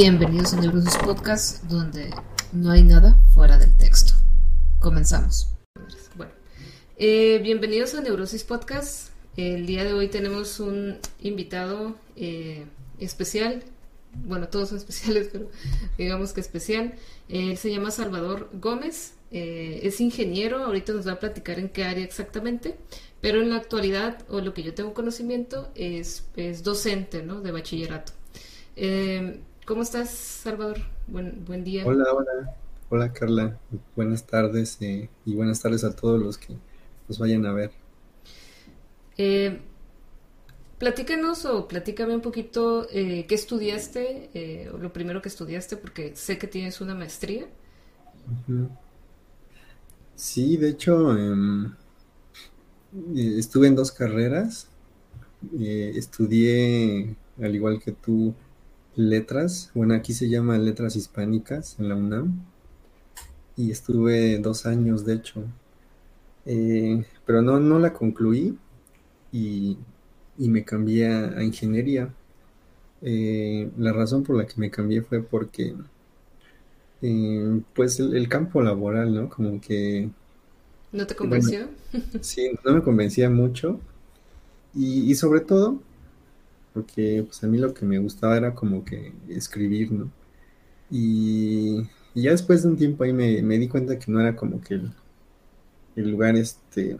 Bienvenidos a Neurosis Podcast, donde no hay nada fuera del texto. Comenzamos. Bueno, eh, bienvenidos a Neurosis Podcast. El día de hoy tenemos un invitado eh, especial. Bueno, todos son especiales, pero digamos que especial. Él se llama Salvador Gómez. Eh, es ingeniero. Ahorita nos va a platicar en qué área exactamente. Pero en la actualidad, o lo que yo tengo conocimiento, es, es docente ¿no? de bachillerato. ¿Cómo estás, Salvador? Buen, buen día. Hola, hola. Hola, Carla. Buenas tardes eh, y buenas tardes a todos los que nos vayan a ver. Eh, platícanos o platícame un poquito eh, qué estudiaste, eh, o lo primero que estudiaste, porque sé que tienes una maestría. Sí, de hecho, em, estuve en dos carreras. Estudié, al igual que tú, letras. Bueno, aquí se llama letras hispánicas en la UNAM. Y estuve dos años, de hecho. Eh, pero no, no la concluí y, y me cambié a, ingeniería. Eh, la razón por la que me cambié fue porque, eh, pues, el, el campo laboral, ¿no? Como que, ¿No te bueno, convenció? sí, no me convencía mucho. Y, y sobre todo, porque pues a mí lo que me gustaba era como que escribir, ¿no? Y, ya después de un tiempo ahí me, di cuenta que no era como que el, el lugar este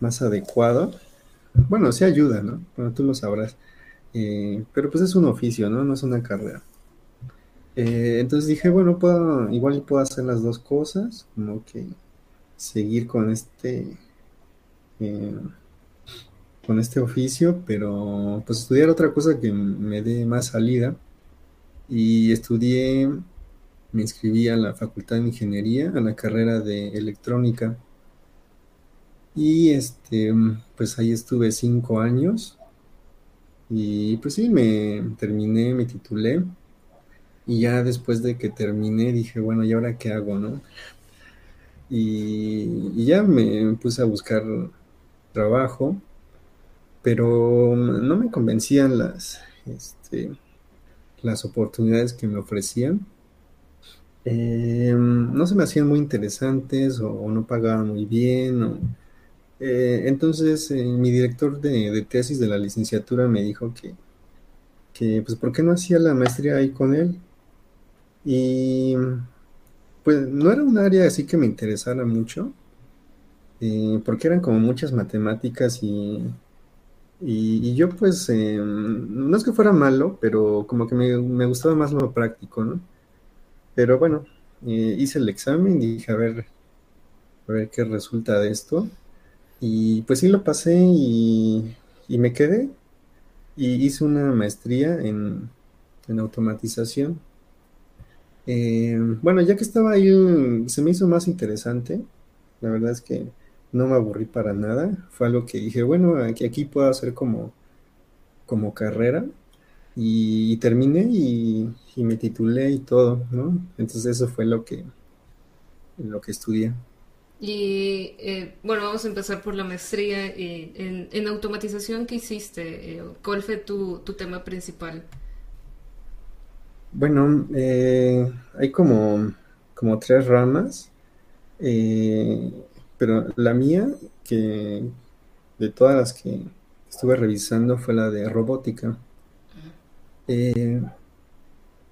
más adecuado. Bueno, sí ayuda, ¿no? Bueno, tú lo sabrás. Eh, pero pues es un oficio, ¿no? No es una carrera. Eh, entonces dije, bueno, puedo, igual puedo hacer las dos cosas, como que seguir con este, eh, con este oficio, pero pues estudiar otra cosa que me dé más salida. Y estudié, me inscribí a la Facultad de Ingeniería, a la carrera de electrónica. Y este, pues ahí estuve cinco años. Y pues sí, me terminé, me titulé. Y ya después de que terminé, dije, bueno, ¿y ahora qué hago, no? Y, y ya me puse a buscar trabajo, pero no me convencían las, este, las oportunidades que me ofrecían. Eh, no se me hacían muy interesantes o, no pagaban muy bien. eh, entonces, eh, mi director de, de tesis de la licenciatura me dijo que, que, pues, ¿por qué no hacía la maestría ahí con él? Y pues no era un área así que me interesara mucho, eh, porque eran como muchas matemáticas y, y, yo pues, eh, no es que fuera malo, pero como que me, me gustaba más lo práctico, ¿no? Pero bueno, eh, hice el examen y dije, a ver, a ver qué resulta de esto. Y pues sí lo pasé y, y me quedé y hice una maestría en, en automatización. Eh, bueno, ya que estaba ahí, se me hizo más interesante. La verdad es que no me aburrí para nada. Fue algo que dije, bueno, aquí, aquí puedo hacer como, como carrera. Y, y terminé y, y me titulé y todo, ¿no? Entonces eso fue lo que, lo que estudié. Y eh, bueno, vamos a empezar por la maestría. eh, en, en automatización, ¿qué hiciste? Eh, ¿cuál fue tu, tu tema principal? Bueno, eh, hay como, como tres ramas, eh, pero la mía, que de todas las que estuve revisando, fue la de robótica. Eh,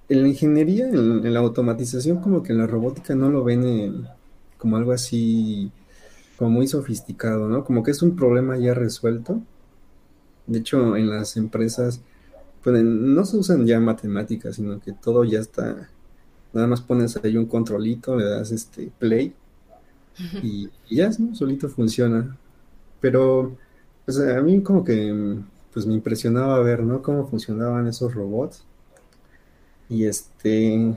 en la ingeniería, en, la automatización, como que en la robótica no lo ven en- como algo así, como muy sofisticado, ¿no? Como que es un problema ya resuelto. De hecho, en las empresas, pues no se usan ya matemáticas, sino que todo ya está, nada más pones ahí un controlito, le das este play y, y ya, ¿no? Solito funciona. Pero, pues a mí como que, pues me impresionaba ver, ¿no? Cómo funcionaban esos robots. Y este,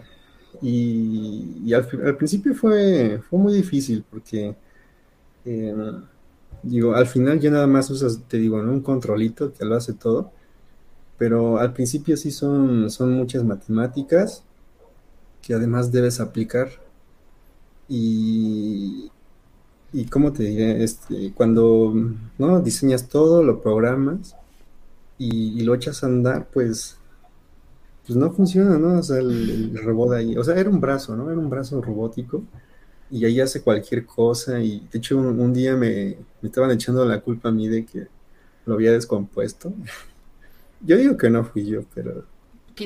y, al, principio fue, fue muy difícil porque, eh, digo, al final ya nada más usas, te digo. Un controlito que lo hace todo. Pero al principio sí son, son muchas matemáticas que además debes aplicar. Y, y cómo te diré, este, cuando ¿no? diseñas todo, lo programas y, y lo echas a andar, pues pues no funciona, ¿no? O sea, el, el robot ahí, o sea, era un brazo, ¿no? Era un brazo robótico y ahí hace cualquier cosa y de hecho un, día me, estaban echando la culpa a mí de que lo había descompuesto. Yo digo que no fui yo, pero,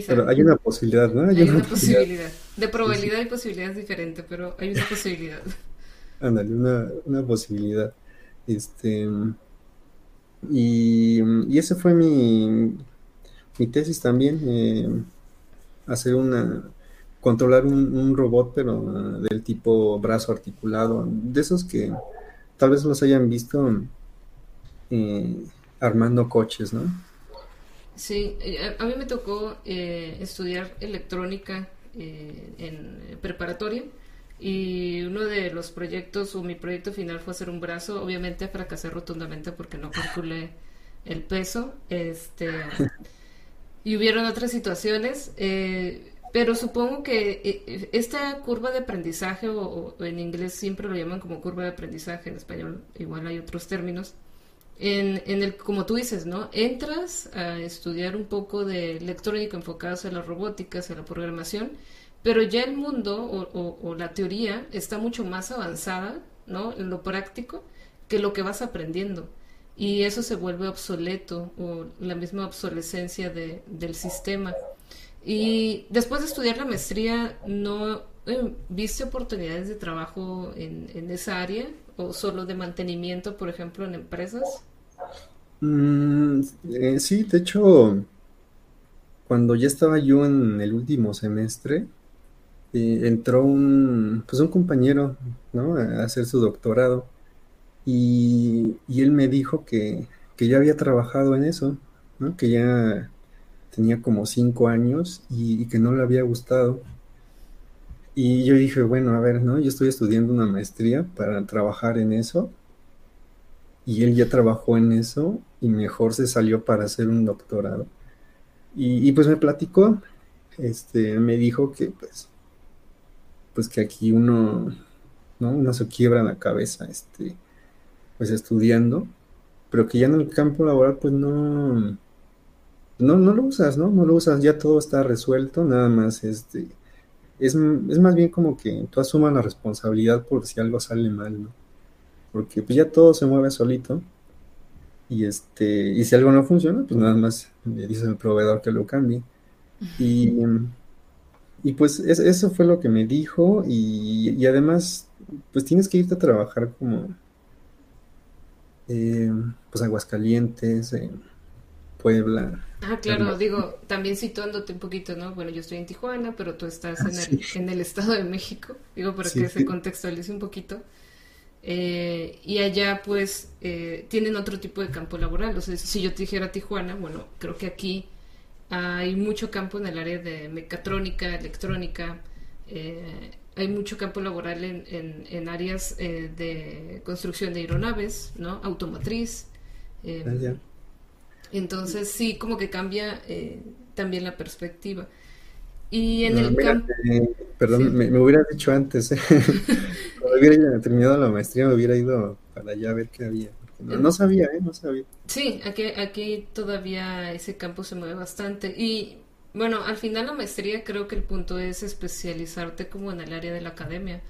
pero hay una posibilidad, ¿no? Hay, una, posibilidad. De probabilidad y posibilidad es diferente, pero hay una posibilidad. Ándale, una, una posibilidad. Este, y, y ese fue mi, mi tesis también, eh, hacer una, controlar un, robot, pero del tipo brazo articulado, de esos que tal vez los hayan visto eh, armando coches, ¿no? Sí, eh, a, mí me tocó estudiar electrónica en preparatoria y uno de los proyectos o mi proyecto final fue hacer un brazo. Obviamente fracasé rotundamente porque no calculé el peso. Este y hubieron otras situaciones. Eh, pero supongo que eh, esta curva de aprendizaje, o, en inglés siempre lo llaman como curva de aprendizaje, en español igual hay otros términos, en, el, como tú dices, ¿no? Entras a estudiar un poco de electrónica enfocada hacia la robótica, hacia la programación, pero ya el mundo o, la teoría está mucho más avanzada, ¿no? En lo práctico que lo que vas aprendiendo. Y eso se vuelve obsoleto o la misma obsolescencia de, del sistema. Y después de estudiar la maestría, ¿no eh, viste oportunidades de trabajo en, en, esa área o solo de mantenimiento, por ejemplo, en empresas? Mm, eh, sí, de hecho, cuando ya estaba yo en el último semestre, entró un, pues un compañero, ¿no? A hacer su doctorado. Y, él me dijo que, ya había trabajado en eso, ¿no? Que ya tenía como cinco años y, que no le había gustado. Y yo dije, bueno, a ver, ¿no? Yo estoy estudiando una maestría para trabajar en eso. Y él ya trabajó en eso y mejor se salió para hacer un doctorado. Y, pues me platicó, este, me dijo que pues pues que aquí uno, ¿no? Se quiebra la cabeza, este, pues estudiando, pero que ya en el campo laboral, pues no, no, no lo usas, ¿no? No lo usas, ya todo está resuelto, nada más, este, es, es más bien como que tú asumas la responsabilidad por si algo sale mal, ¿no? Porque pues ya todo se mueve solito. Y este, y si algo no funciona, pues nada más le dices al proveedor que lo cambie. Y, y pues eso fue lo que me dijo y, además, pues tienes que irte a trabajar como, eh, pues Aguascalientes, en Puebla. Ah, claro, digo, también situándote un poquito, ¿no? Bueno, yo estoy en Tijuana, pero tú estás en, el, en el Estado de México, digo, para que se contextualice un poquito. Eh, y allá, pues, eh, tienen otro tipo de campo laboral. O sea, si yo te dijera Tijuana, bueno, creo que aquí hay mucho campo en el área de mecatrónica, electrónica, eh, hay mucho campo laboral en, en, áreas eh, de construcción de aeronaves, ¿no? Automatriz. Eh, ah, entonces sí, como que cambia también la perspectiva. Y en el campo... perdón, me, me, hubieras dicho antes, cuando hubiera terminado la maestría me hubiera ido para allá a ver qué había. No, sabía, ¿eh? No sabía. Sí, aquí, aquí todavía ese campo se mueve bastante. Y bueno, al final la maestría creo que el punto es especializarte como en el área de la academia.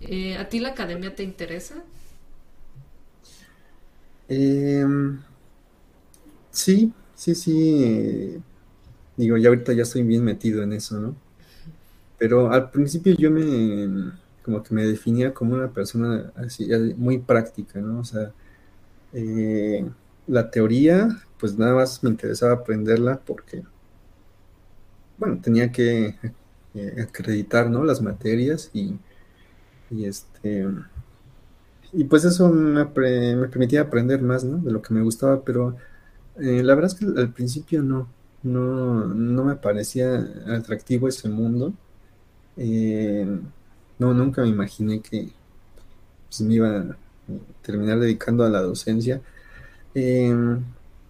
Eh, ¿A ti la academia te interesa? Em, sí, sí, sí. Digo, ya ahorita ya estoy bien metido en eso, ¿no? Pero al principio yo me, como que me definía como una persona así, muy práctica, ¿no? O sea, eh, la teoría, pues nada más me interesaba aprenderla porque, bueno, tenía que eh, acreditar, ¿no? Las materias y, y este... Y pues eso me, permitía aprender más, ¿no? De lo que me gustaba, pero eh, la verdad es que al principio no, no, no me parecía atractivo ese mundo. no, nunca me imaginé que pues, me iba terminar dedicando a la docencia. Em,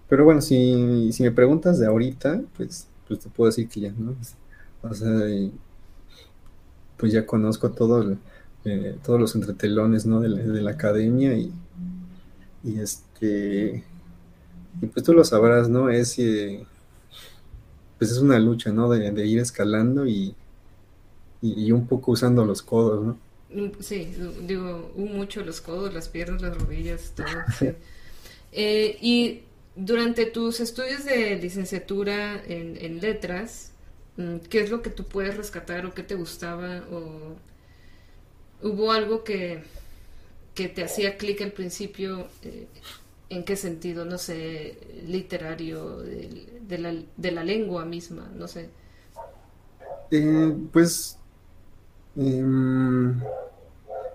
pero bueno, si, si, me preguntas de ahorita, pues, pues te puedo decir que ya, ¿no? O sea, pues ya conozco todo eh, todos los entretelones, ¿no? De la, academia y, y, este, y pues tú lo sabrás, ¿no? Es, eh, pues es una lucha, ¿no? De, ir escalando y, y, un poco usando los codos, ¿no? Mm, sí, digo, mucho los codos, las piernas, las rodillas, todo. Eh, y durante tus estudios de licenciatura en, en, letras, mm, ¿qué es lo que tú puedes rescatar o qué te gustaba? ¿O hubo algo que, que te hacía clic al principio? Eh, ¿En qué sentido? No sé, literario, de, la, de la, lengua misma, no sé. Eh, pues, em,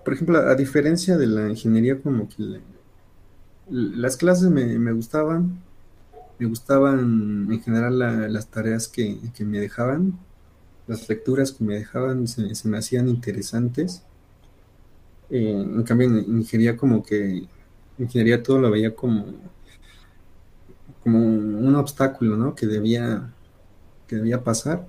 por ejemplo, a diferencia de la ingeniería, como que las clases me, gustaban, me gustaban en general las tareas que, me dejaban, las lecturas que me dejaban se, me hacían interesantes. Eh, en cambio, en ingeniería como que ingeniería todo lo veía como, como un obstáculo, ¿no? Que debía, que debía pasar.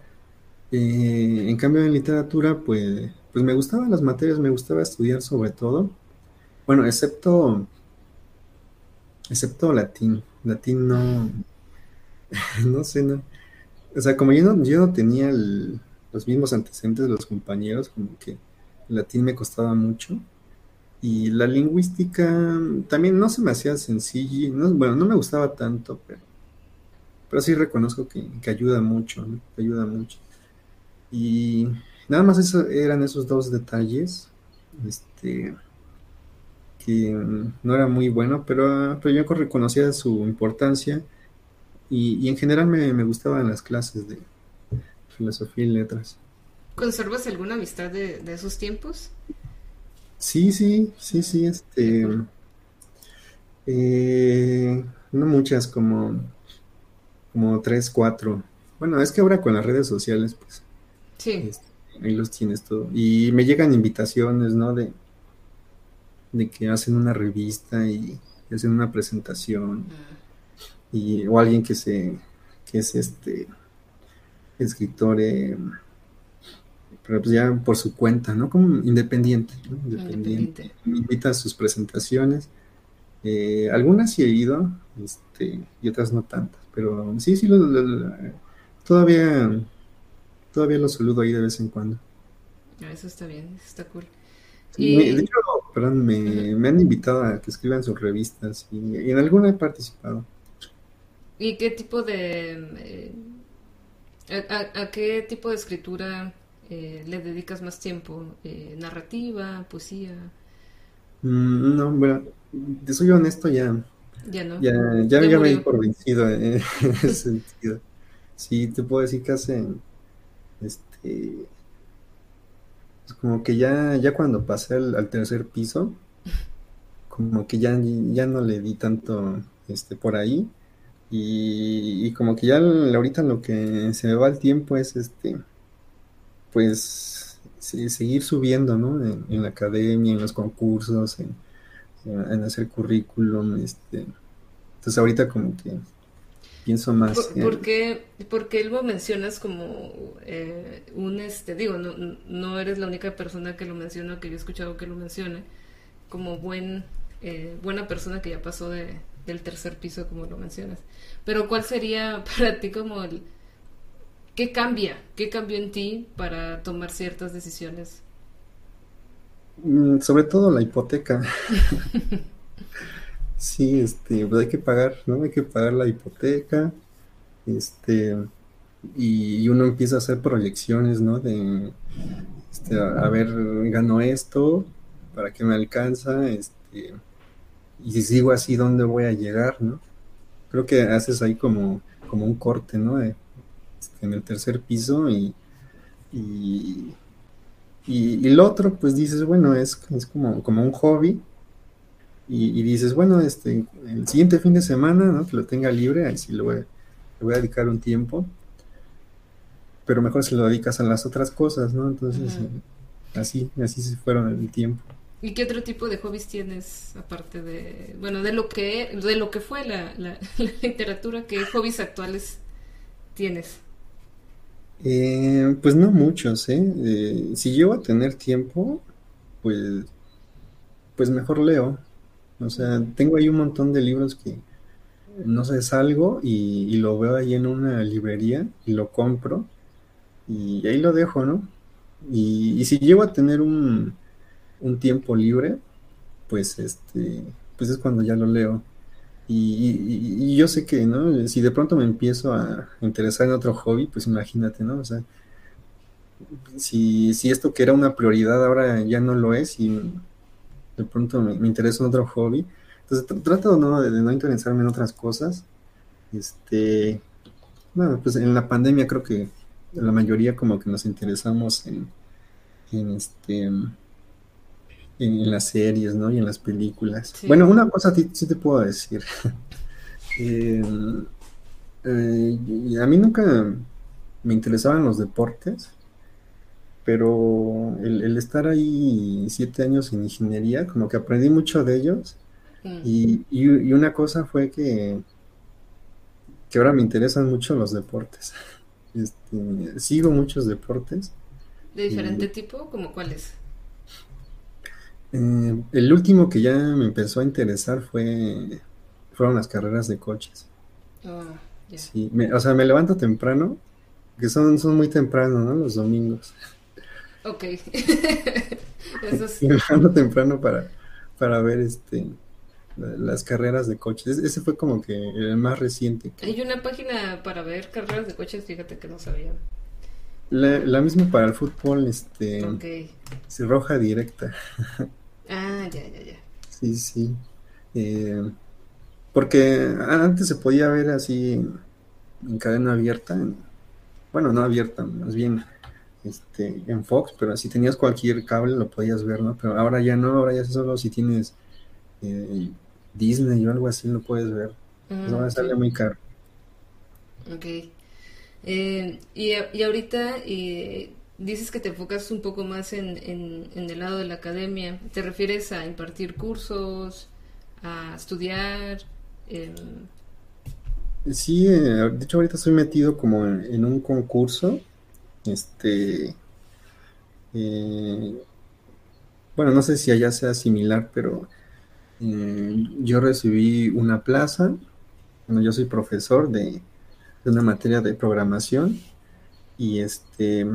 Eh, en cambio, en literatura, pues, pues me gustaban las materias, me gustaba estudiar sobre todo. Bueno, excepto, excepto latín. Latín no, no sé, no. O sea, como yo no, yo no tenía los mismos antecedentes de los compañeros, como que el latín me costaba mucho. Y la lingüística también no se me hacía sencilla, bueno, no me gustaba tanto, pero, pero sí reconozco que, ayuda mucho, que ayuda mucho. Y nada más eso, eran esos dos detalles, este, que no era muy bueno, pero, pero yo reconocía su importancia y, en general me, me, gustaban las clases de filosofía y letras. ¿Conservas alguna amistad de, de esos tiempos? Sí, sí, sí, sí, este, eh, no muchas, como, como tres, cuatro. Bueno, es que ahora con las redes sociales, pues, sí. Este, ahí los tienes todo. Y me llegan invitaciones, ¿no? De, de que hacen una revista y, hacen una presentación. Y, o alguien que se, que es este escritor, eh, pero pues ya por su cuenta, ¿no? Como independiente, Independiente. Me invita a sus presentaciones. Eh, algunas sí he ido, este, y otras no tantas, pero sí, sí, todavía, todavía los saludo ahí de vez en cuando. Ah, eso está bien, eso está cool. de hecho, perdón, me, han invitado a que escriban sus revistas y, en alguna he participado. ¿Y qué tipo de... Eh, a, qué tipo de escritura eh, le dedicas más tiempo? Eh, ¿Narrativa, poesía? Mm, no, bueno, te soy honesto, ya. Ya no. Ya, ya, me di por vencido en ese sentido. Sí, te puedo decir que hace. Este. Pues como que ya, ya cuando pasé al, tercer piso, como que ya, ya no le di tanto este por ahí. Y, y como que ya ahorita lo que se me va el tiempo es este pues seguir subiendo, ¿no? En, la academia, en los concursos, en, hacer currículum, este. Entonces ahorita como que pienso más. ¿Por, qué, porque lo mencionas como eh, un, este, digo, no, no eres la única persona que lo menciona, que yo he escuchado que lo mencione, como buen, eh, buena persona que ya pasó de, del tercer piso, como lo mencionas. Pero ¿cuál sería para ti como el ¿Qué cambia? ¿Qué cambió en ti para tomar ciertas decisiones? Mm, sobre todo la hipoteca. sí, este, pues hay que pagar, ¿no? Hay que pagar la hipoteca. Este, y, uno empieza a hacer proyecciones, ¿no? De, este, a, ver, gano esto, ¿para qué me alcanza? Este, y si sigo así, ¿dónde voy a llegar, no? Creo que haces ahí como, como un corte, ¿no? En el tercer piso y, y, y, el otro, pues dices, bueno, es, es como, como un hobby. Y, dices, bueno, este, el siguiente fin de semana, ¿no? Que lo tenga libre, ahí sí le voy, le voy a dedicar un tiempo. Pero mejor se lo dedicas a las otras cosas, ¿no? Entonces, así, así se fueron el tiempo. ¿Y qué otro tipo de hobbies tienes aparte de, bueno, de lo que, de lo que fue la, la literatura, qué hobbies actuales tienes? Eh, pues no muchos, ¿eh? ¿eh? Si llego a tener tiempo, pues, pues mejor leo. O sea, tengo ahí un montón de libros que, no sé, salgo y, y lo veo ahí en una librería y lo compro y ahí lo dejo, ¿no? Y, y si llego a tener un, un tiempo libre, pues este, pues es cuando ya lo leo. Y, yo sé que, ¿no? Si de pronto me empiezo a interesar en otro hobby, pues imagínate, ¿no? O sea, si, si esto que era una prioridad ahora ya no lo es y de pronto me, interesa en otro hobby, entonces tr- trato, ¿no? de, de no interesarme en otras cosas. Este, bueno, pues en la pandemia creo que la mayoría como que nos interesamos en, en este, en, en las series, ¿no? Y en las películas. Sí. Bueno, una cosa sí, te puedo decir. Eh, eh, a mí nunca me interesaban los deportes, pero el, el estar ahí siete años en ingeniería, como que aprendí mucho de ellos. Mm. Y, y- y una cosa fue que, que ahora me interesan mucho los deportes. Este, sigo muchos deportes. ¿De diferente tipo? ¿Como cuáles? Eh, el último que ya me empezó a interesar fue, fueron las carreras de coches. Oh, ya. Sí, me- o sea, me levanto temprano, que son, son muy temprano, ¿no? Los domingos. Ok. Eso es... Me levanto temprano para, para ver este, la- las carreras de coches. Ese ese fue como que el más reciente. que- Hay una página para ver carreras de coches, fíjate que no sabía. La, la misma para el fútbol, este, Ok. sí, roja directa. Ya, ya, ya. Sí, sí. Eh, porque antes se podía ver así en cadena abierta, en- bueno, no abierta, más bien este, en Fox, pero si tenías cualquier cable lo podías ver, ¿no? Pero ahora ya no, ahora ya solo si tienes eh, Disney o algo así lo puedes ver. Pues ahora Mm, sale sí. muy caro. Ok. Eh, y, a- y ahorita eh, dices que te enfocas un poco más en, en, en el lado de la academia. ¿Te refieres a impartir cursos, a estudiar? Sí, eh, de hecho ahorita estoy metido como en, en un concurso, este, eh, bueno, no sé si allá sea similar, pero eh, yo recibí una plaza, bueno, yo soy profesor de, de una materia de programación y este,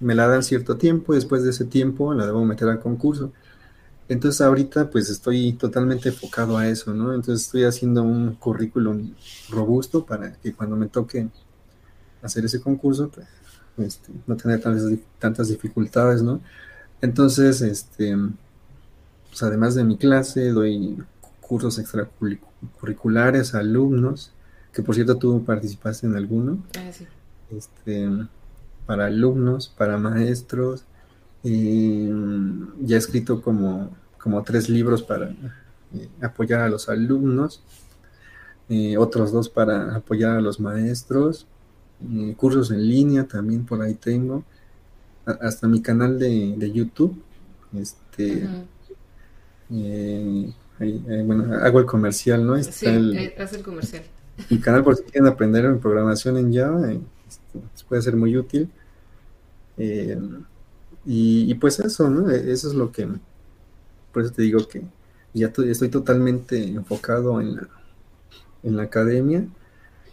me la dan cierto tiempo y después de ese tiempo la debo meter al concurso. Entonces ahorita pues estoy totalmente enfocado a eso, ¿no? Entonces estoy haciendo un currículum robusto para que cuando me toque hacer ese concurso, pues este, no tener tantas, tantas dificultades, ¿no? Entonces, este, pues además de mi clase, doy cursos extracurriculares a alumnos, que por cierto tú participaste en alguno, ah, sí. este, para alumnos, para maestros, y ya he escrito como, como tres libros para eh, apoyar a los alumnos, eh, otros dos para apoyar a los maestros, eh, cursos en línea también por ahí tengo, a- hasta mi canal de, de YouTube, este, bueno, hago el comercial, ¿no? Está Sí, el, haz el comercial. mi canal por si quieren aprender en programación en Java, puede ser muy útil. Eh, y, pues eso, ¿no? E- Eso es lo que, por eso te digo que ya to- estoy totalmente enfocado en la, en la academia.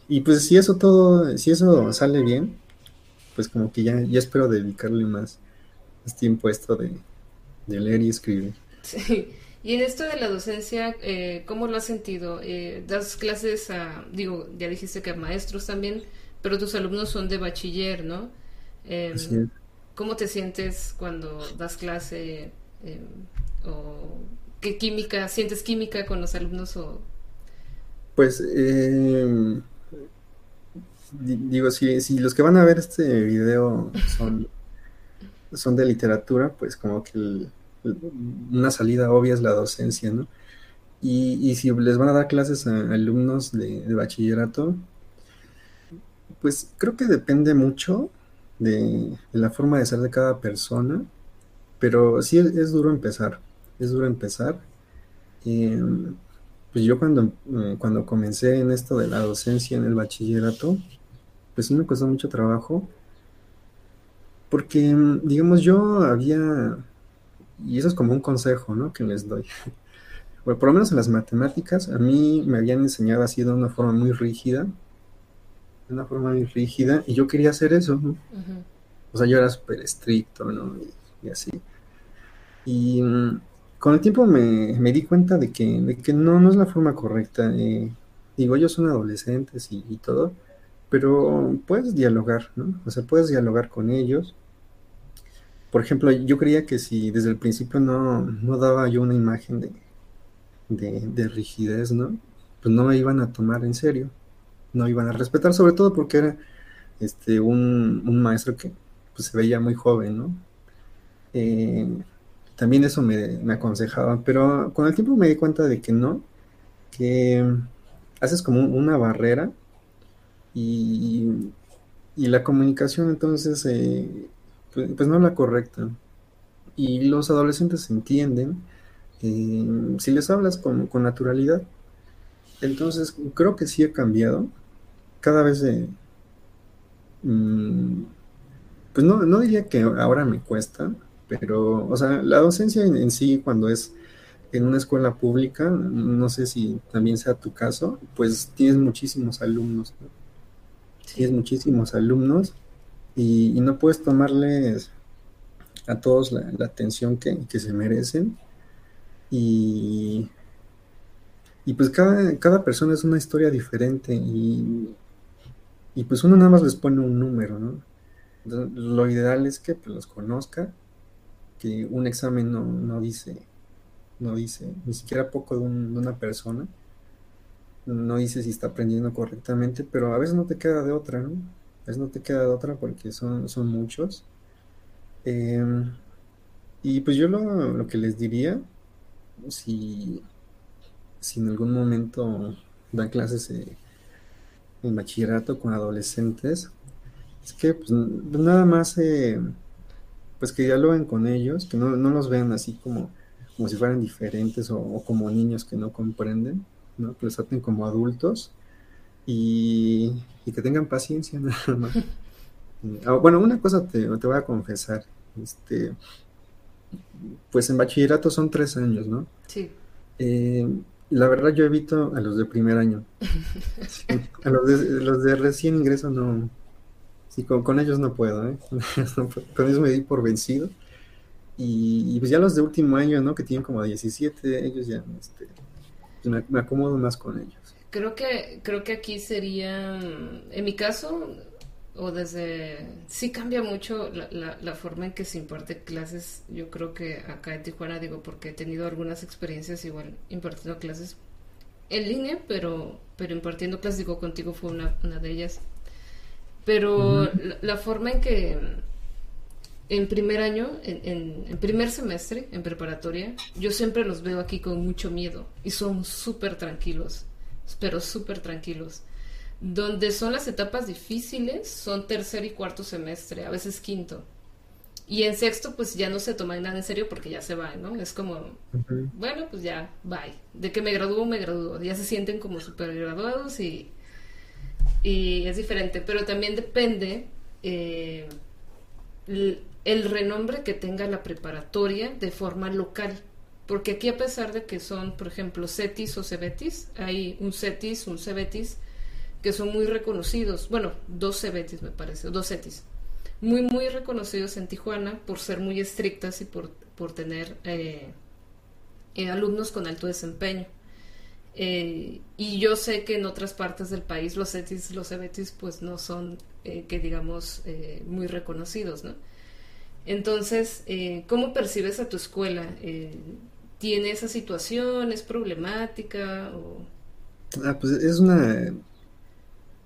Y pues si eso todo, si eso sale bien, pues como que ya, ya espero dedicarle más, tiempo a esto de, de leer y escribir. Sí. Y en esto de la docencia, eh, ¿cómo lo has sentido? Eh, das clases a, digo, ya dijiste que a maestros también, pero tus alumnos son de bachiller, ¿no? Em. ¿Cómo te sientes cuando das clase? em, ¿O qué química, sientes química con los alumnos? O... Pues eh, di- digo, si, si los que van a ver este video son, son de literatura, pues como que el- el- una salida obvia es la docencia, ¿no? Y, y si les van a dar clases a alumnos de, de bachillerato, pues creo que depende mucho de, la forma de ser de cada persona, pero sí es, duro empezar, es duro empezar. Em, pues yo cuando, eh, cuando comencé en esto de la docencia en el bachillerato, pues me costó mucho trabajo, porque, mm, digamos, yo había, y eso es como un consejo, ¿no? Que les doy, por lo menos en las matemáticas, a mí me habían enseñado así de una forma muy rígida, de una forma muy rígida, y yo quería hacer eso, ¿no? O sea, yo era súper estricto, ¿no? Y, así. Y mm, con el tiempo me, di cuenta de que, que no, no es la forma correcta. Eh, digo, ellos son adolescentes y, todo, pero puedes dialogar, ¿no? O sea, puedes dialogar con ellos. Por ejemplo, yo creía que si desde el principio no, no daba yo una imagen de, de, rigidez, ¿no? Pues no me iban a tomar en serio, no iban a respetar, sobre todo porque era este, un, maestro que pues, se veía muy joven, ¿no? Eh, también eso me, me, aconsejaba, pero con el tiempo me di cuenta de que no, que haces como una barrera y, y la comunicación entonces eh, pues, pues, no la correcta. Y los adolescentes entienden eh, si les hablas con, naturalidad. Entonces, creo que sí he cambiado. Cada vez, mm, pues no, no diría que ahora me cuesta, pero, o sea, la docencia en, sí, cuando es en una escuela pública, no sé si también sea tu caso, pues tienes muchísimos alumnos, Tienes muchísimos alumnos y, no puedes tomarles a todos la, atención que, que se merecen y, y pues cada, cada persona es una historia diferente y, y pues uno nada más les pone un número, ¿no? lo ideal es que pues, los conozca, que un examen no, no dice, no dice ni siquiera poco de, una persona, no dice si está aprendiendo correctamente, pero a veces no te queda de otra, ¿no? A veces no te queda de otra porque son, son muchos. Em, y pues yo lo, lo, que les diría si, si en algún momento dan clases en bachillerato con adolescentes, es que pues, nada más eh, pues que dialoguen con ellos, que no, los vean así como, como si fueran diferentes o, como niños que no comprenden, ¿no? que los traten como adultos y, que tengan paciencia nada más. Ah, bueno, una cosa te, te voy a confesar, este, pues en bachillerato son tres años, ¿no? Sí. Eh, la verdad yo evito a los de primer año. a los de, recién ingreso no. Sí, con, ellos no puedo, ¿eh? con ellos me di por vencido. Y, pues ya los de último año, ¿no? Que tienen como 17, ellos ya, este, pues me, acomodo más con ellos. Creo que, creo que aquí sería, en mi caso, o desde... Sí cambia mucho la, la, forma en que se imparte clases. Yo creo que acá en Tijuana, digo, porque he tenido algunas experiencias igual impartiendo clases en línea, pero, pero impartiendo clases, digo, contigo fue una, una de ellas. Pero la, forma en que en primer año, en, en, primer semestre, en preparatoria, yo siempre los veo aquí con mucho miedo y son súper tranquilos, pero súper tranquilos donde son las etapas difíciles, son tercer y cuarto semestre, a veces quinto. Y en sexto, pues ya no se toma nada en serio porque ya se va, ¿no? Es como, bueno, pues ya, bye. De que me gradúo, me gradúo. Ya se sienten como super graduados y, y es diferente. Pero también depende eh, el, renombre que tenga la preparatoria de forma local. Porque aquí, a pesar de que son, por ejemplo, CETIS o CEBETIS, hay un CETIS, un CEBETIS que son muy reconocidos, bueno, dos CEBETIS me parece, dos CETIS, muy, muy reconocidos en Tijuana por ser muy estrictas y por, por tener eh, eh, alumnos con alto desempeño. Eh, y yo sé que en otras partes del país los CETIS, los CEBETIS, pues no son, que digamos, muy reconocidos, ¿no? Entonces, ¿cómo percibes a tu escuela? ¿Tiene esa situación? ¿Es problemática? O... Ah, pues es una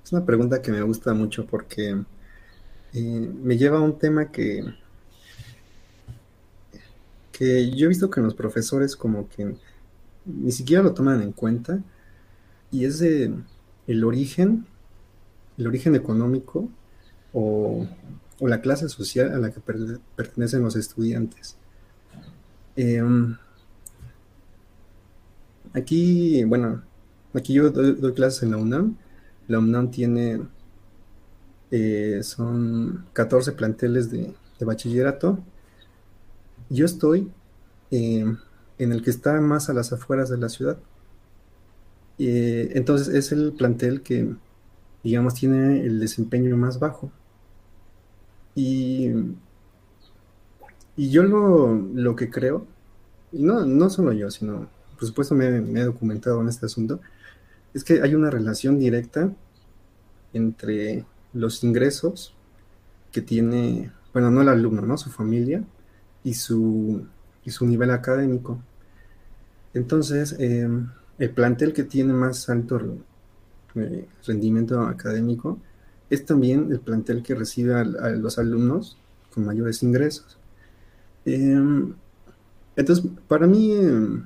es una pregunta que me gusta mucho porque eh, me lleva a un tema que, que yo he visto que los profesores como que ni siquiera lo toman en cuenta y es de el origen, el origen económico o, la clase social a la que pertenecen los estudiantes. Em, aquí, bueno, aquí yo doy, clases en la UNAM la UNAM tiene, eh, son 14 planteles de, bachillerato. Yo estoy eh, en el que está más a las afueras de la ciudad. entonces es el plantel que, digamos, tiene el desempeño más bajo. Y, y yo lo, lo, que creo, y no, no solo yo, sino, por supuesto me he documentado en este asunto, es que hay una relación directa entre los ingresos que tiene, bueno, no el alumno, ¿no? Su familia y su, y su nivel académico. Entonces, em, el plantel que tiene más alto eh, rendimiento académico es también el plantel que recibe a, los alumnos con mayores ingresos. Em, entonces, para mí, em,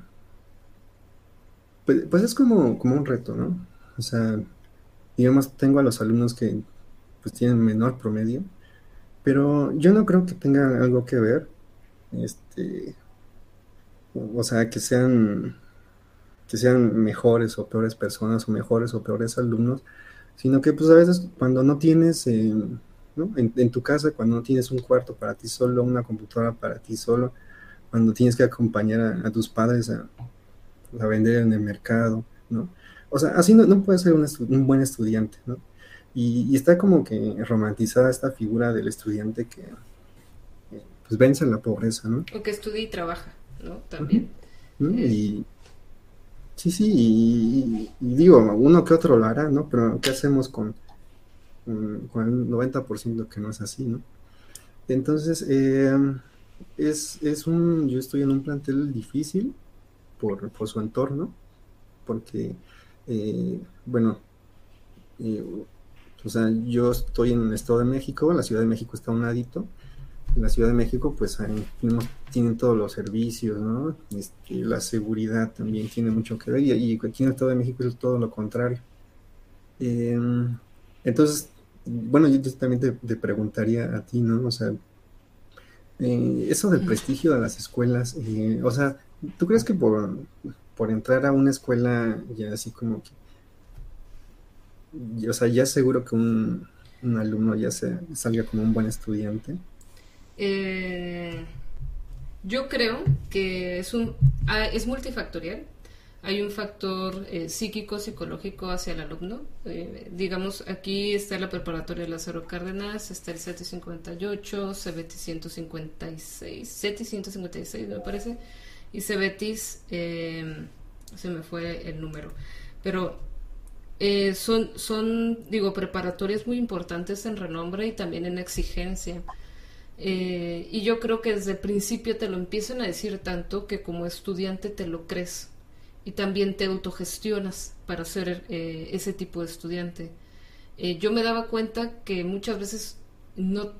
pues, pues, es como, como un reto, ¿no? O sea, digamos, tengo a los alumnos que pues tienen menor promedio, pero yo no creo que tenga algo que ver, este, o sea, que sean, que sean mejores o peores personas o mejores o peores alumnos, sino que pues a veces cuando no tienes, eh, ¿no? En, tu casa, cuando no tienes un cuarto para ti solo, una computadora para ti solo, cuando tienes que acompañar a, tus padres a, a, vender en el mercado, ¿no? O sea, así no, no puedes ser un, buen estudiante, ¿no? Y, está como que romantizada esta figura del estudiante que pues vence la pobreza, ¿no? O que estudia y trabaja, ¿no? También. Y sí, sí, y, digo, uno que otro lo hará, ¿no? Pero ¿qué hacemos con, con, el 90% que no es así, ¿no? Entonces, eh, es, es un, yo estoy en un plantel difícil por, por su entorno, porque eh, bueno, eh, o sea, yo estoy en el Estado de México, la Ciudad de México está a un ladito. En la Ciudad de México, pues tienen todos los servicios, ¿no? Este, la seguridad también tiene mucho que ver, y, aquí en el Estado de México es todo lo contrario. Em, entonces, bueno, yo también te, preguntaría a ti, ¿no? O sea, eh, eso del prestigio de las escuelas, o sea, ¿tú crees que por, por entrar a una escuela ya así como que, o sea, ya seguro que un, alumno ya se salga como un buen estudiante. Eh, yo creo que es un ah, es multifactorial. Hay un factor eh, psíquico, psicológico hacia el alumno. Eh, digamos, aquí está la preparatoria de Lázaro Cárdenas, está el 758, CBT 156, 756 me parece y Cebetis, eh, se me fue el número, pero son, son, digo, preparatorias muy importantes en renombre y también en exigencia. Y yo creo que desde el principio te lo empiezan a decir tanto que como estudiante te lo crees y también te autogestionas para ser ese tipo de estudiante. yo me daba cuenta que muchas veces no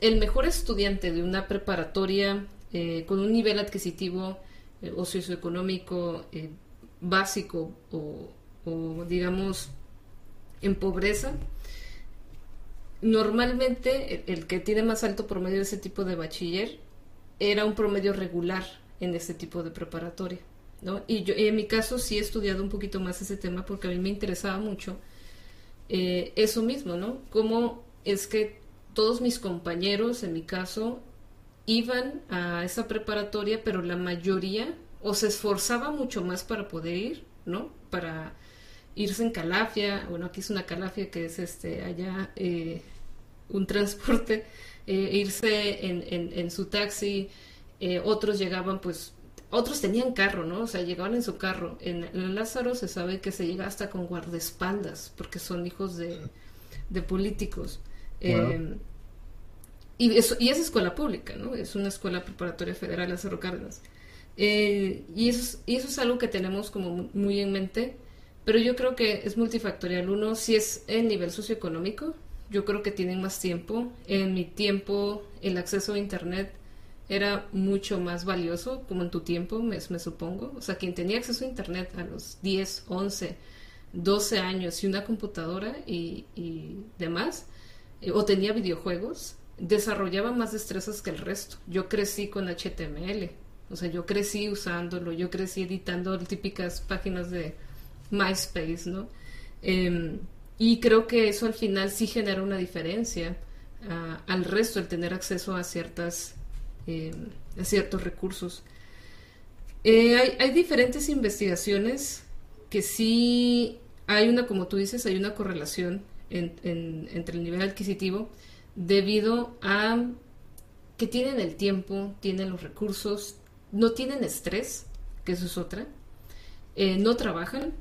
el mejor estudiante de una preparatoria eh, con un nivel adquisitivo eh, o socioeconómico eh, básico o, digamos en pobreza, normalmente el, que tiene más alto promedio de ese tipo de bachiller era un promedio regular en ese tipo de preparatoria. Y yo en mi caso sí he estudiado un poquito más ese tema porque a mí me interesaba mucho eso mismo, ¿no? Cómo es que todos mis compañeros, en mi caso, iban a esa preparatoria, pero la mayoría o se esforzaba mucho más para poder ir, ¿no? Para irse en calafia, bueno, aquí es una calafia que es este allá eh, un transporte, eh, irse en, su taxi, eh, otros llegaban pues, otros tenían carro, ¿no? O sea, llegaban en su carro. En, Lázaro se sabe que se llega hasta con guardaespaldas, porque son hijos de, de políticos. Y, eso, y es escuela pública, ¿no? Es una escuela preparatoria federal Cerro Cárdenas. Eh, y, eso es, y eso es algo que tenemos como muy en mente, pero yo creo que es multifactorial. Uno, si es el nivel socioeconómico, yo creo que tienen más tiempo. En mi tiempo, el acceso a Internet era mucho más valioso, como en tu tiempo, me, supongo. O sea, quien tenía acceso a Internet a los 10, 11, 12 años y una computadora y, y demás, eh, o tenía videojuegos, desarrollaba más destrezas que el resto. Yo crecí con HTML, o sea, yo crecí usándolo, yo crecí editando típicas páginas de MySpace, ¿no? Em, y creo que eso al final sí genera una diferencia ah, al resto, el tener acceso a ciertas em, a ciertos recursos. Eh, hay, hay, diferentes investigaciones que sí hay una, como tú dices, hay una correlación entre el nivel adquisitivo debido a que tienen el tiempo, tienen los recursos, no tienen estrés, que eso es otra, eh, no trabajan,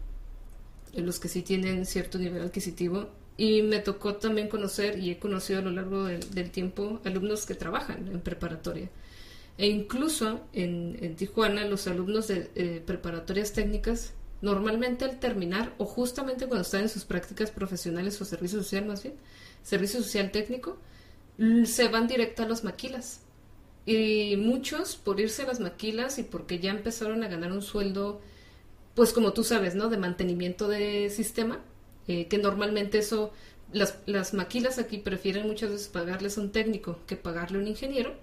los que sí tienen cierto nivel adquisitivo, y me tocó también conocer, y he conocido a lo largo del, tiempo, alumnos que trabajan en preparatoria. E incluso en, Tijuana, los alumnos de eh, preparatorias técnicas, normalmente al terminar, o justamente cuando están en sus prácticas profesionales o servicio social más bien, servicio social técnico, se van directo a las maquilas. Y muchos, por irse a las maquilas y porque ya empezaron a ganar un sueldo, pues como tú sabes, ¿no? De mantenimiento de sistema, eh, que normalmente eso, las, las maquilas aquí prefieren muchas veces pagarles a un técnico que pagarle a un ingeniero.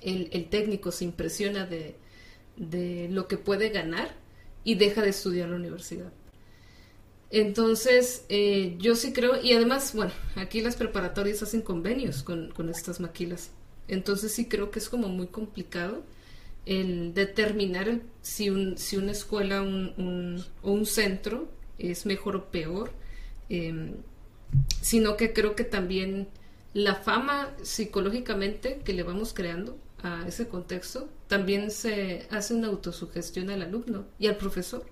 El, el técnico se impresiona de, de lo que puede ganar y deja de estudiar la universidad. Entonces, eh, yo sí creo, y además, bueno, aquí las preparatorias hacen convenios con, estas maquilas. Entonces sí creo que es como muy complicado el determinar si, un, si una escuela un, o un centro es mejor o peor, em, sino que creo que también la fama psicológicamente que le vamos creando a ese contexto, también se hace una autosugestión al alumno y al profesor.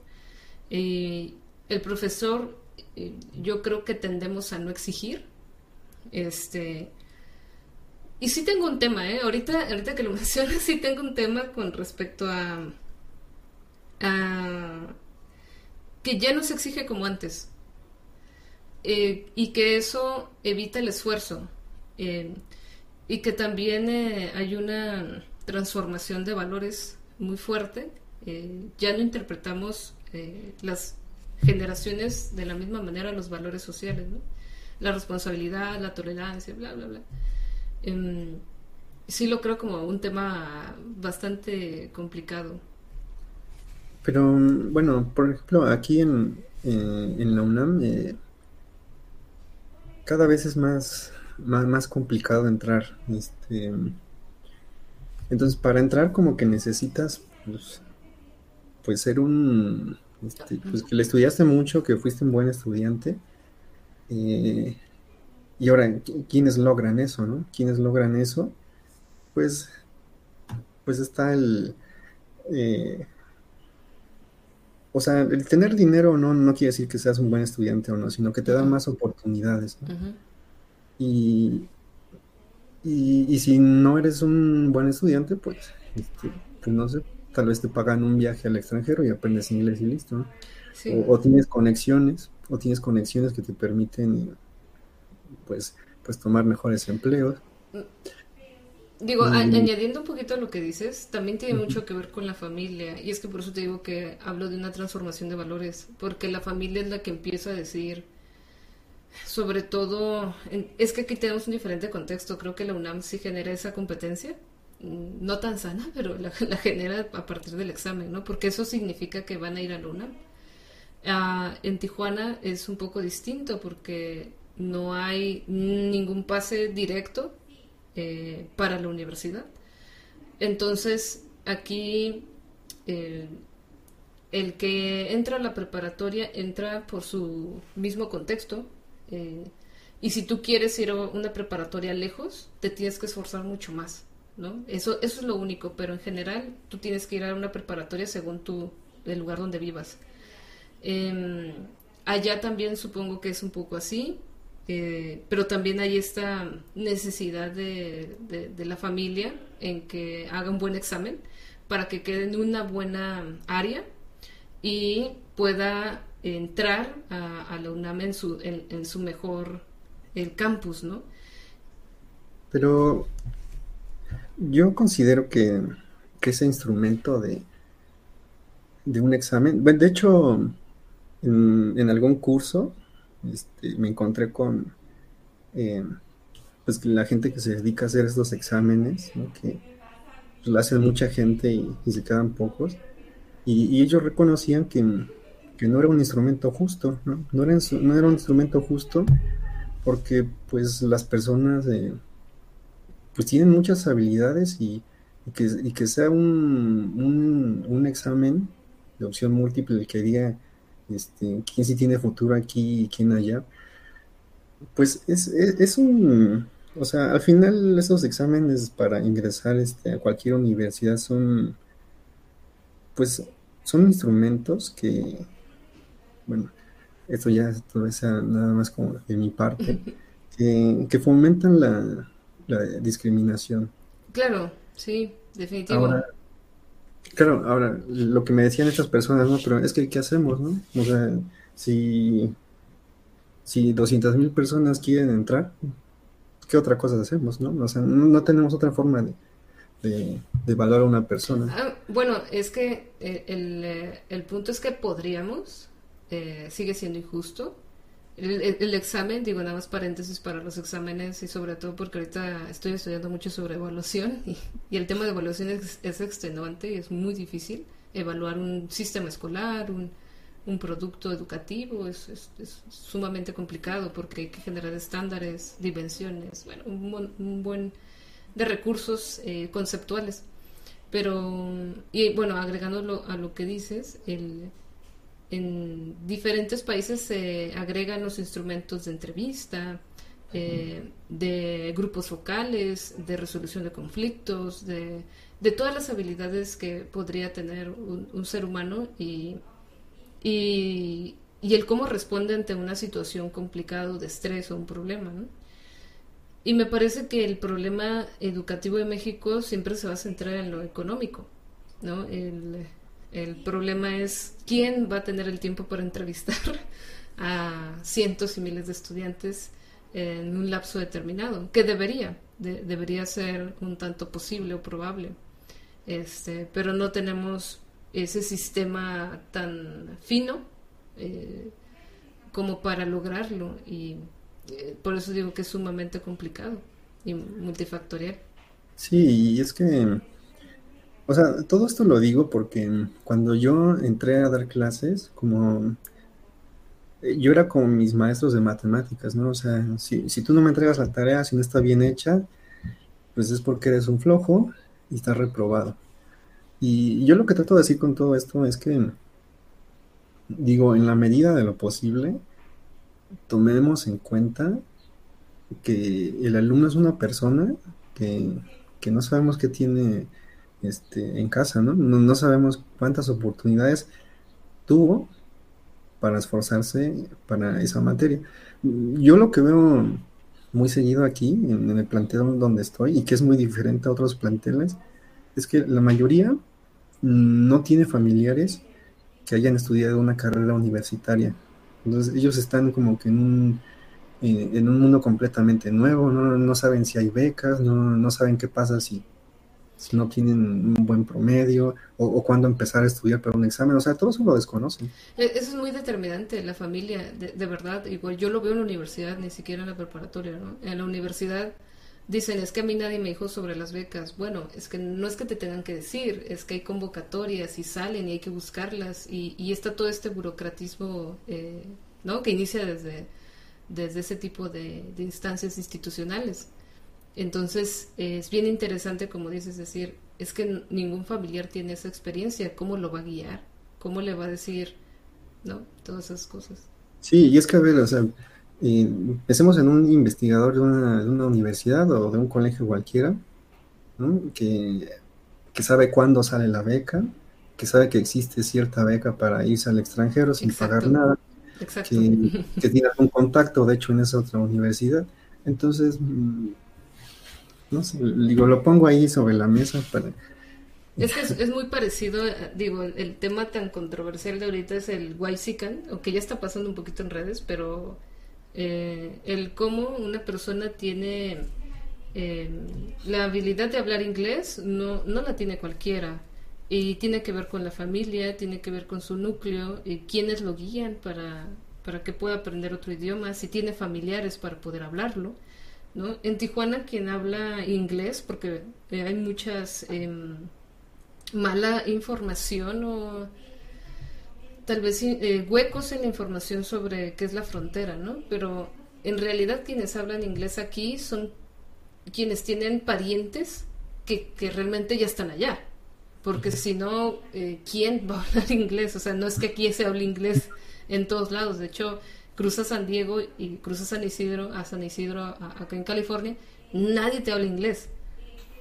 Eh, el profesor, eh, yo creo que tendemos a no exigir. Este. Y sí tengo un tema, ¿eh? Ahorita, ahorita que lo mencionas, sí tengo un tema con respecto a. a que ya no se exige como antes. Eh, y que eso evita el esfuerzo. Eh, y que también hay una transformación de valores muy fuerte. ya no interpretamos las generaciones de la misma manera los valores sociales, ¿no? La responsabilidad, la tolerancia, bla, bla, bla. Em, sí lo creo como un tema bastante complicado. Pero bueno, por ejemplo, aquí en, eh, en la UNAM eh, cada vez es más, más, más, complicado entrar. Este, entonces, para entrar como que necesitas pues, pues ser un este, pues que le estudiaste mucho, que fuiste un buen estudiante. Eh, y ahora, ¿quiénes logran eso, no? ¿Quiénes logran eso? Pues, pues está el... Eh, o sea, el tener dinero no, no quiere decir que seas un buen estudiante o no, sino que te da más oportunidades. y, y, si no eres un buen estudiante, pues, este, pues no sé, tal vez te pagan un viaje al extranjero y aprendes inglés y listo. O, tienes conexiones, o tienes conexiones que te permiten pues, pues tomar mejores empleos. Digo, añadiendo un poquito a lo que dices, también tiene mucho que ver con la familia. Y es que por eso te digo que hablo de una transformación de valores, porque la familia es la que empieza a decir, sobre todo, es que aquí tenemos un diferente contexto. Creo que la UNAM sí genera esa competencia no tan sana, pero la, genera a partir del examen, ¿no? Porque eso significa que van a ir a Luna. Ah, en Tijuana es un poco distinto porque no hay ningún pase directo eh, para la universidad. Entonces, aquí eh, el que entra a la preparatoria entra por su mismo contexto. Eh, y si tú quieres ir a una preparatoria lejos, te tienes que esforzar mucho más. ¿no? Eso, eso es lo único, pero en general tú tienes que ir a una preparatoria según tu, el lugar donde vivas. Em, allá también supongo que es un poco así, eh, pero también hay esta necesidad de, la familia en que haga un buen examen para que quede en una buena área y pueda entrar a, la UNAM en su, en, en su mejor el campus, ¿no? Pero yo considero que, ese instrumento de, de un examen, bueno, de hecho, en, algún curso este, me encontré con eh, pues la gente que se dedica a hacer estos exámenes, que pues, lo hacen mucha gente y, se quedan pocos, y, ellos reconocían que, no era un instrumento justo, ¿no? No era, no era un instrumento justo porque pues las personas... Eh, pues tienen muchas habilidades y, que, y que sea un, un, examen de opción múltiple que diga este, quién sí tiene futuro aquí y quién allá, pues es, es, un, o sea, al final esos exámenes para ingresar este, a cualquier universidad son, pues, son instrumentos que, bueno, esto ya todo sea nada más como de mi parte, que, fomentan la, discriminación. Claro, sí, definitivo. Claro, ahora, lo que me decían estas personas, ¿no? Pero es que, ¿qué hacemos, no? O sea, si, si 200 mil personas quieren entrar, ¿qué otra cosa hacemos, no? O sea, no, tenemos otra forma de, de, evaluar a una persona. Ah, bueno, es que eh, el, eh, el, punto es que podríamos, eh, sigue siendo injusto. El, examen, digo nada más paréntesis para los exámenes y sobre todo porque ahorita estoy estudiando mucho sobre evaluación y, el tema de evaluación es, es, extenuante y es muy difícil evaluar un sistema escolar, un, producto educativo, es, es, sumamente complicado porque hay que generar estándares, dimensiones, bueno, un, un buen de recursos eh, conceptuales. Pero, y bueno, agregándolo a lo que dices, el en diferentes países se agregan los instrumentos de entrevista, eh, de grupos focales, de resolución de conflictos, de, de, todas las habilidades que podría tener un, ser humano y, y, y, el cómo responde ante una situación complicada de estrés o un problema. Y me parece que el problema educativo de México siempre se va a centrar en lo económico. ¿no? El, el problema es quién va a tener el tiempo para entrevistar a cientos y miles de estudiantes en un lapso determinado, que debería, debería ser un tanto posible o probable. Este, pero no tenemos ese sistema tan fino eh, como para lograrlo y eh, por eso digo que es sumamente complicado y multifactorial. Sí, y es que o sea, todo esto lo digo porque cuando yo entré a dar clases, como eh, yo era como mis maestros de matemáticas, ¿no? O sea, si, si tú no me entregas la tarea, si no está bien hecha, pues es porque eres un flojo y estás reprobado. Y yo lo que trato de decir con todo esto es que, digo, en la medida de lo posible, tomemos en cuenta que el alumno es una persona que, que no sabemos qué tiene este, en casa, ¿no? ¿no? sabemos cuántas oportunidades tuvo para esforzarse para esa materia. Yo lo que veo muy seguido aquí, en, el plantel donde estoy, y que es muy diferente a otros planteles, es que la mayoría no tiene familiares que hayan estudiado una carrera universitaria. Entonces ellos están como que en un, eh, en un mundo completamente nuevo, no, no saben si hay becas, no, no saben qué pasa si si no tienen un buen promedio o, o cuándo empezar a estudiar para un examen, o sea, todo eso lo desconocen. E, eso es muy determinante, la familia, de, verdad, igual yo lo veo en la universidad, ni siquiera en la preparatoria, ¿no? En la universidad dicen, es que a mí nadie me dijo sobre las becas. Bueno, es que no es que te tengan que decir, es que hay convocatorias y salen y hay que buscarlas y, y está todo este burocratismo, eh, ¿no? Que inicia desde, desde ese tipo de, de instancias institucionales. Entonces, es bien interesante, como dices, decir, es que ningún familiar tiene esa experiencia, ¿cómo lo va a guiar? ¿Cómo le va a decir, no? Todas esas cosas. Sí, y es que, a ver, o sea, eh, pensemos en un investigador de una, de una, universidad o de un colegio cualquiera, ¿no? que, que, sabe cuándo sale la beca, que sabe que existe cierta beca para irse al extranjero sin pagar nada, Exacto. Que, que tiene algún contacto, de hecho, en esa otra universidad. Entonces, mm, no sé, digo, lo pongo ahí sobre la mesa para... Es es, muy parecido, digo, el, tema tan controversial de ahorita es el Waisican, aunque ya está pasando un poquito en redes, pero eh, el cómo una persona tiene eh, la habilidad de hablar inglés, no, no la tiene cualquiera. Y tiene que ver con la familia, tiene que ver con su núcleo, y quiénes lo guían para, para que pueda aprender otro idioma, si tiene familiares para poder hablarlo. ¿No? En Tijuana quien habla inglés, porque eh, hay muchas em, mala información o tal vez eh, huecos en la información sobre qué es la frontera, ¿no? Pero en realidad quienes hablan inglés aquí son quienes tienen parientes que, realmente ya están allá. Porque si no, eh, ¿quién va a hablar inglés? O sea, no es que aquí se hable inglés en todos lados. De hecho, cruza San Diego y cruza San Isidro, a San Isidro, acá en California, nadie te habla inglés.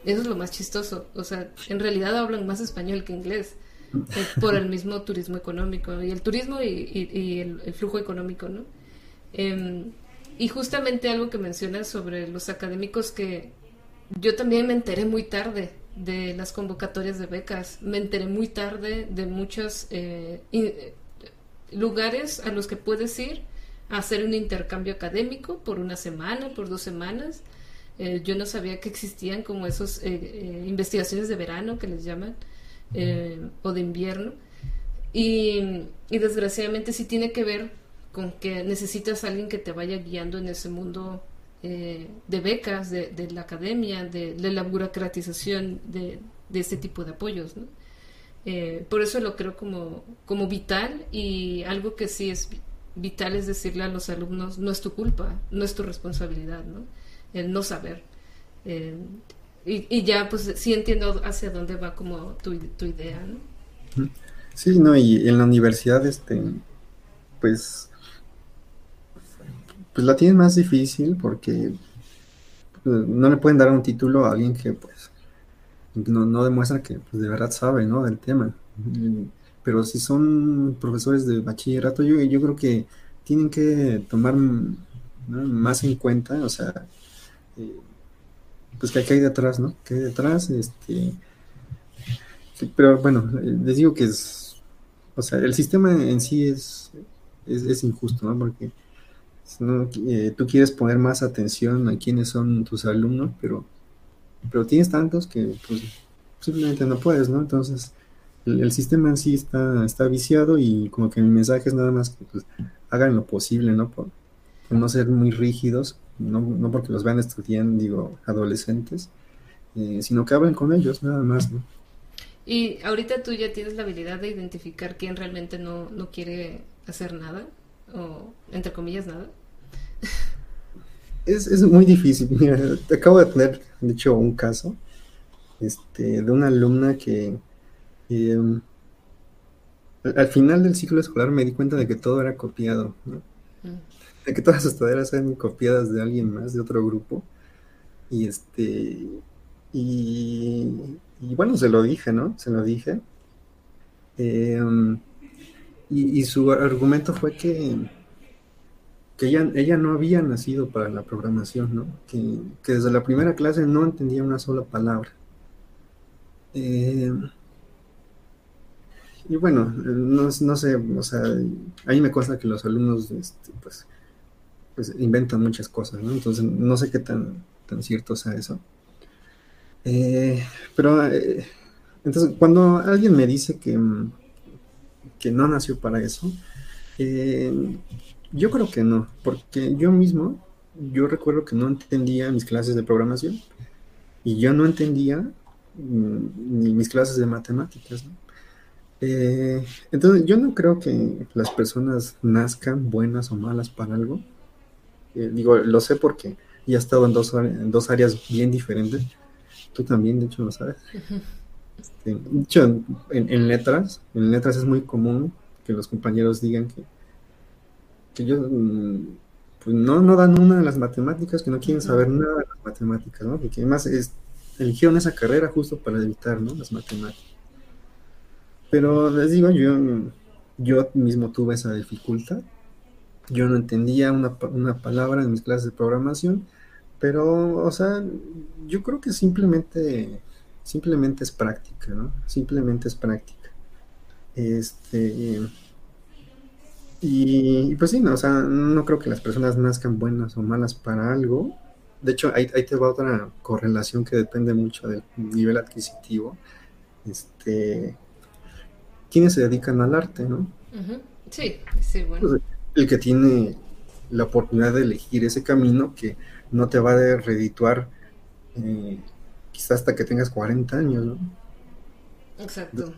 Eso es lo más chistoso. O sea, en realidad hablan más español que inglés eh, por el mismo turismo económico y el turismo y, el, flujo económico, ¿no? Em, y justamente algo que mencionas sobre los académicos que yo también me enteré muy tarde de las convocatorias de becas, me enteré muy tarde de muchos eh, eh, lugares a los que puedes ir a hacer un intercambio académico por una semana, por dos semanas. Eh, yo no sabía que existían como esos investigaciones de verano que les llaman, o de invierno. Y, y desgraciadamente sí tiene que ver con que necesitas a alguien que te vaya guiando en ese mundo eh, de becas, de, la academia, de, la burocratización de, este tipo de apoyos. Eh, por eso lo creo como, como vital y algo que sí es vital es decirle a los alumnos, no es tu culpa, no es tu responsabilidad, ¿no? el no saber. Eh, y, ya, pues sí entiendo hacia dónde va como tu, idea, ¿no? Sí, no, y en la universidad, este, pues pues la tienen más difícil porque pues, no le pueden dar un título a alguien que pues no, demuestra que pues, de verdad sabe ¿no? del tema. Pero si son profesores de bachillerato, yo, yo creo que tienen que tomar más en cuenta, o sea, eh, pues que hay detrás, ¿no? Que hay detrás, este... pero bueno, les digo que es, o sea, el sistema en sí es, es, injusto, ¿no? Porque eh, tú quieres poner más atención a quiénes son tus alumnos, pero, pero tienes tantos que pues, simplemente no puedes, ¿no? Entonces, el, sistema en sí está, está viciado y como que mi mensaje es nada más que pues, hagan lo posible, ¿no? Por, no ser muy rígidos, no, no, porque los vean estudiando, digo, adolescentes, eh, sino que hablen con ellos, nada más, ¿no? Y ahorita tú ya tienes la habilidad de identificar quién realmente no, no quiere hacer nada o entre comillas nada? Es, es muy difícil. Mira, acabo de tener, de hecho, un caso este, de una alumna que em, al final del ciclo escolar me di cuenta de que todo era copiado, mm. de que todas sus tareas eran copiadas de alguien más, de otro grupo. Y este, y, y bueno, se lo dije, ¿no? Se lo dije. Eh, y, su argumento fue que, que ella, ella, no había nacido para la programación, ¿no? Que, desde la primera clase no entendía una sola palabra. Eh, y bueno, no, sé, o sea, a mí me consta que los alumnos este, pues, pues, inventan muchas cosas, ¿no? Entonces no sé qué tan, tan cierto sea eso. Eh, pero eh, entonces cuando alguien me dice que que no nació para eso? Eh, yo creo que no, porque yo mismo, yo recuerdo que no entendía mis clases de programación y yo no entendía mm, ni mis clases de matemáticas. Eh, entonces, yo no creo que las personas nazcan buenas o malas para algo. Eh, digo, lo sé porque ya he estado en dos, en dos áreas bien diferentes. Tú también, de hecho, lo sabes. Este, de hecho, en, letras, en letras es muy común que los compañeros digan que, que ellos mm, pues no, no dan una de las matemáticas, que no quieren saber nada de las matemáticas, ¿no? Porque además es, eligieron esa carrera justo para evitar, ¿no? Las matemáticas. Pero les digo, yo, yo mismo tuve esa dificultad. Yo no entendía una, una palabra en mis clases de programación, pero, o sea, yo creo que simplemente simplemente es práctica, ¿no? Simplemente es práctica. Este. Y, pues sí, no, o sea, no creo que las personas nazcan buenas o malas para algo. De hecho, ahí, te va otra correlación que depende mucho del nivel adquisitivo. Este. ¿Quiénes se dedican al arte, no? Sí, sí, bueno. Pues, el que tiene la oportunidad de elegir ese camino que no te va a redituar eh, quizás hasta que tengas 40 años, ¿no? Exacto.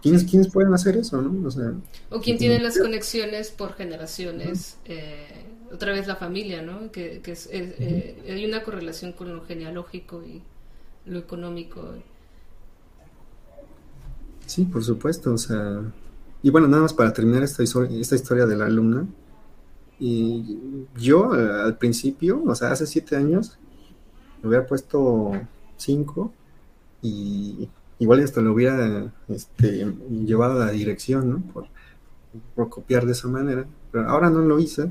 ¿Quiénes, ¿Quiénes, pueden hacer eso, no? O, sea, o quién tiene las conexiones por generaciones, eh, otra vez la familia, ¿no? Que, que es, eh, hay una correlación con lo genealógico y lo económico. Sí, por supuesto, o sea, y bueno, nada más para terminar esta, esta historia de la alumna, y yo al principio, o sea, hace siete años, me hubiera puesto cinco y igual hasta lo hubiera este, llevado a la dirección, ¿no? Por, por, copiar de esa manera, pero ahora no lo hice,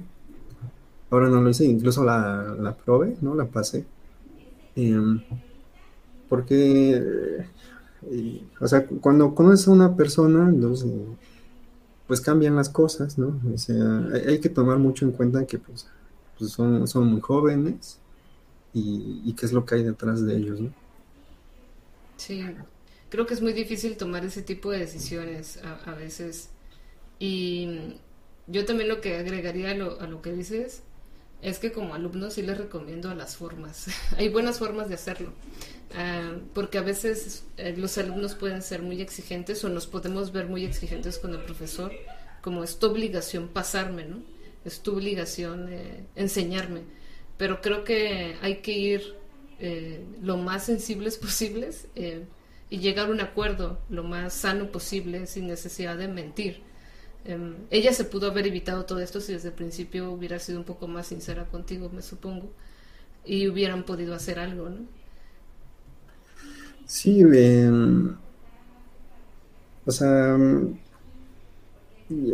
ahora no lo hice, incluso la, la probé, ¿no? La pasé. Em, porque, eh, o sea, cuando conoces a una persona, entonces pues cambian las cosas, ¿no? O sea, hay, que tomar mucho en cuenta que pues, pues son, son muy jóvenes y, qué es lo que hay detrás de ellos, ¿no? Sí, creo que es muy difícil tomar ese tipo de decisiones a, veces. Y yo también lo que agregaría a lo, a lo que dices es que como alumno sí les recomiendo las formas. hay buenas formas de hacerlo. Ah, porque a veces eh, los alumnos pueden ser muy exigentes o nos podemos ver muy exigentes con el profesor, como es tu obligación pasarme, ¿no? Es tu obligación eh, enseñarme. Pero creo que hay que ir eh, lo más sensibles posibles y llegar a un acuerdo lo más sano posible sin necesidad de mentir. Em, ella se pudo haber evitado todo esto si desde el principio hubiera sido un poco más sincera contigo, me supongo, y hubieran podido hacer algo, ¿no? Sí, em, o sea,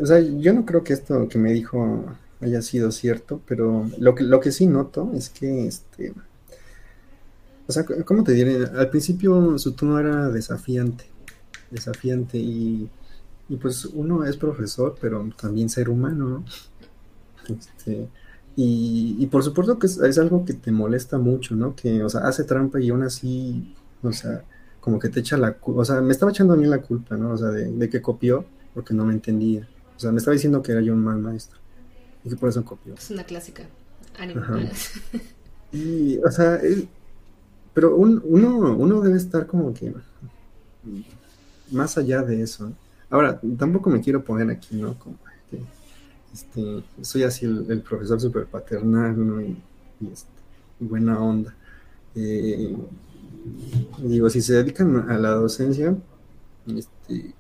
o sea, yo no creo que esto que me dijo haya sido cierto, pero lo que, lo que sí noto es que, este, o sea, ¿cómo te diré? Al principio su tono era desafiante, desafiante y, y pues uno es profesor, pero también ser humano, ¿no? Este, y, y por supuesto que es, es, algo que te molesta mucho, ¿no? Que, o sea, hace trampa y aún así o sea, como que te echa la culpa, o sea, me estaba echando a mí la culpa, ¿no? O sea, de, que copió porque no me entendía. O sea, me estaba diciendo que era yo un mal maestro y que por eso copió. Es una clásica. Ánimo. Y, o sea, pero uno, uno debe estar como que más allá de eso. Ahora, tampoco me quiero poner aquí, ¿no? Como que, este, soy así el, profesor súper paternal, ¿no? Y, este, buena onda. Eh, digo, si se dedican a la docencia, este,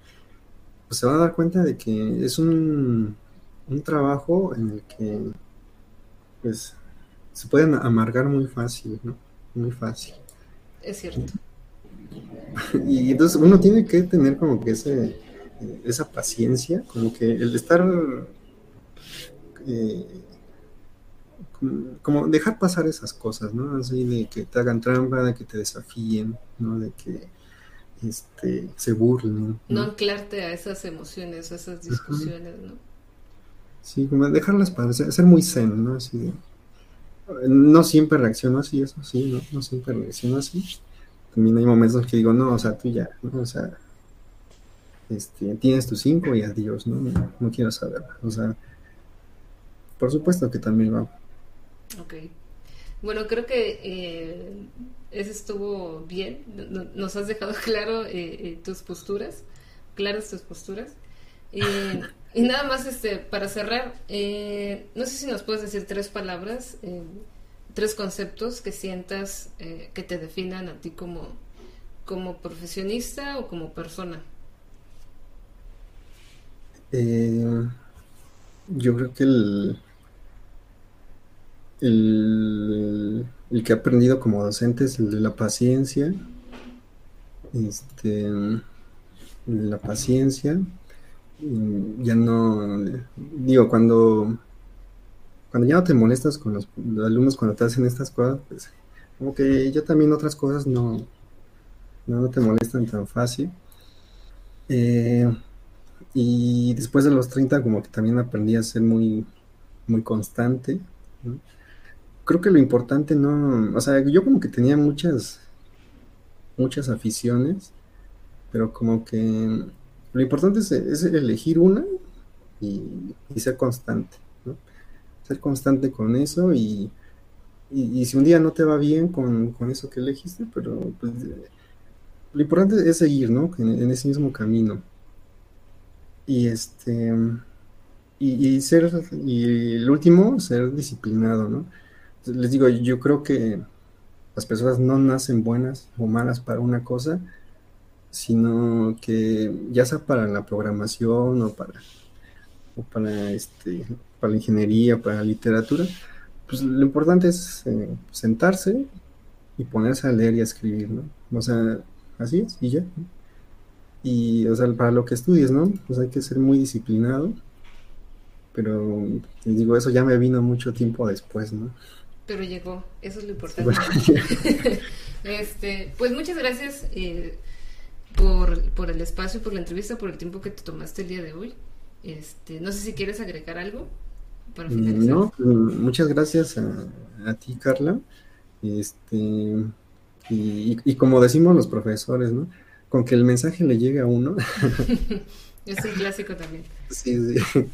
pues se van a dar cuenta de que es un, un trabajo en el que pues se pueden amargar muy fácil, ¿no? Muy fácil. Es cierto. Y entonces uno tiene que tener como que ese, esa paciencia, como que el estar eh, como dejar pasar esas cosas, ¿no? Así de que te hagan trampa, de que te desafíen, ¿no? De que este, se burlen. No, anclarte a esas emociones, a esas discusiones, ¿no? Sí, como dejarlas pasar, ser muy zen, ¿no? Así de, no siempre reacciono así, eso sí, ¿no? No siempre reacciono así. También hay momentos que digo, no, o sea, tú ya, ¿no? O sea, este, tienes tus cinco y adiós, ¿no? Quiero saber, o sea, por supuesto que también va Ok. Bueno, creo que eh, eso estuvo bien. Nos has dejado claro eh, eh, tus posturas, claras tus posturas. y nada más este, para cerrar, no sé si nos puedes decir tres palabras, tres conceptos que sientas que te definan a ti como, como profesionista o como persona. Yo creo que el, el, que he aprendido como docente es el de la paciencia. Este, la paciencia. Ya no, digo, cuando, cuando ya no te molestas con los, alumnos cuando te hacen estas cosas, pues como que ya también otras cosas no, no te molestan tan fácil. Eh, y después de los 30 como que también aprendí a ser muy, muy constante creo que lo importante no, o sea, yo como que tenía muchas, muchas aficiones, pero como que lo importante es, elegir una y, ser constante. Ser constante con eso y, y, si un día no te va bien con, eso que elegiste, pero pues, lo importante es seguir, ¿no? En, ese mismo camino. Y este, y, ser, y el último, ser disciplinado, ¿no? les digo, yo creo que, las personas no nacen buenas o malas para una cosa, sino que ya sea para la programación o para, o para, este, para la ingeniería, para la literatura, pues lo importante es eh, sentarse y ponerse a leer y a escribir, ¿no? O sea, así es, y ya. Y, o sea, para lo que estudies, ¿no? Pues hay que ser muy disciplinado, pero digo, eso ya me vino mucho tiempo después, ¿no? Pero llegó, eso es lo importante. este, pues muchas gracias eh, por, por el espacio, por la entrevista, por el tiempo que te tomaste el día de hoy. Este, no sé si quieres agregar algo para Mm, finalizar. No, mm, muchas gracias a, a ti, Carla. Este, y, y como decimos los profesores, ¿no? Con que el mensaje le llegue a uno. Es un clásico también. Sí, sí.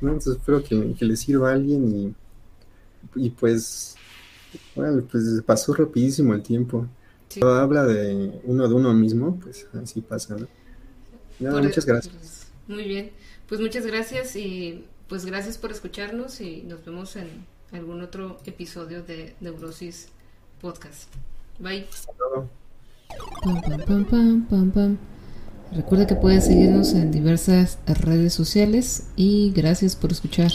No, entonces espero que, que le sirva a alguien y, y pues, bueno, pues pasó rapidísimo el tiempo. Sí. Cuando habla de uno de uno mismo, pues así pasa, ¿no? Por- muchas gracias. pues, muy bien. Pues muchas gracias y pues gracias por escucharnos y nos vemos en algún otro episodio de Neurosis Podcast. Bye. Hasta luego. Recuerda que puedes seguirnos en diversas redes sociales y gracias por escuchar.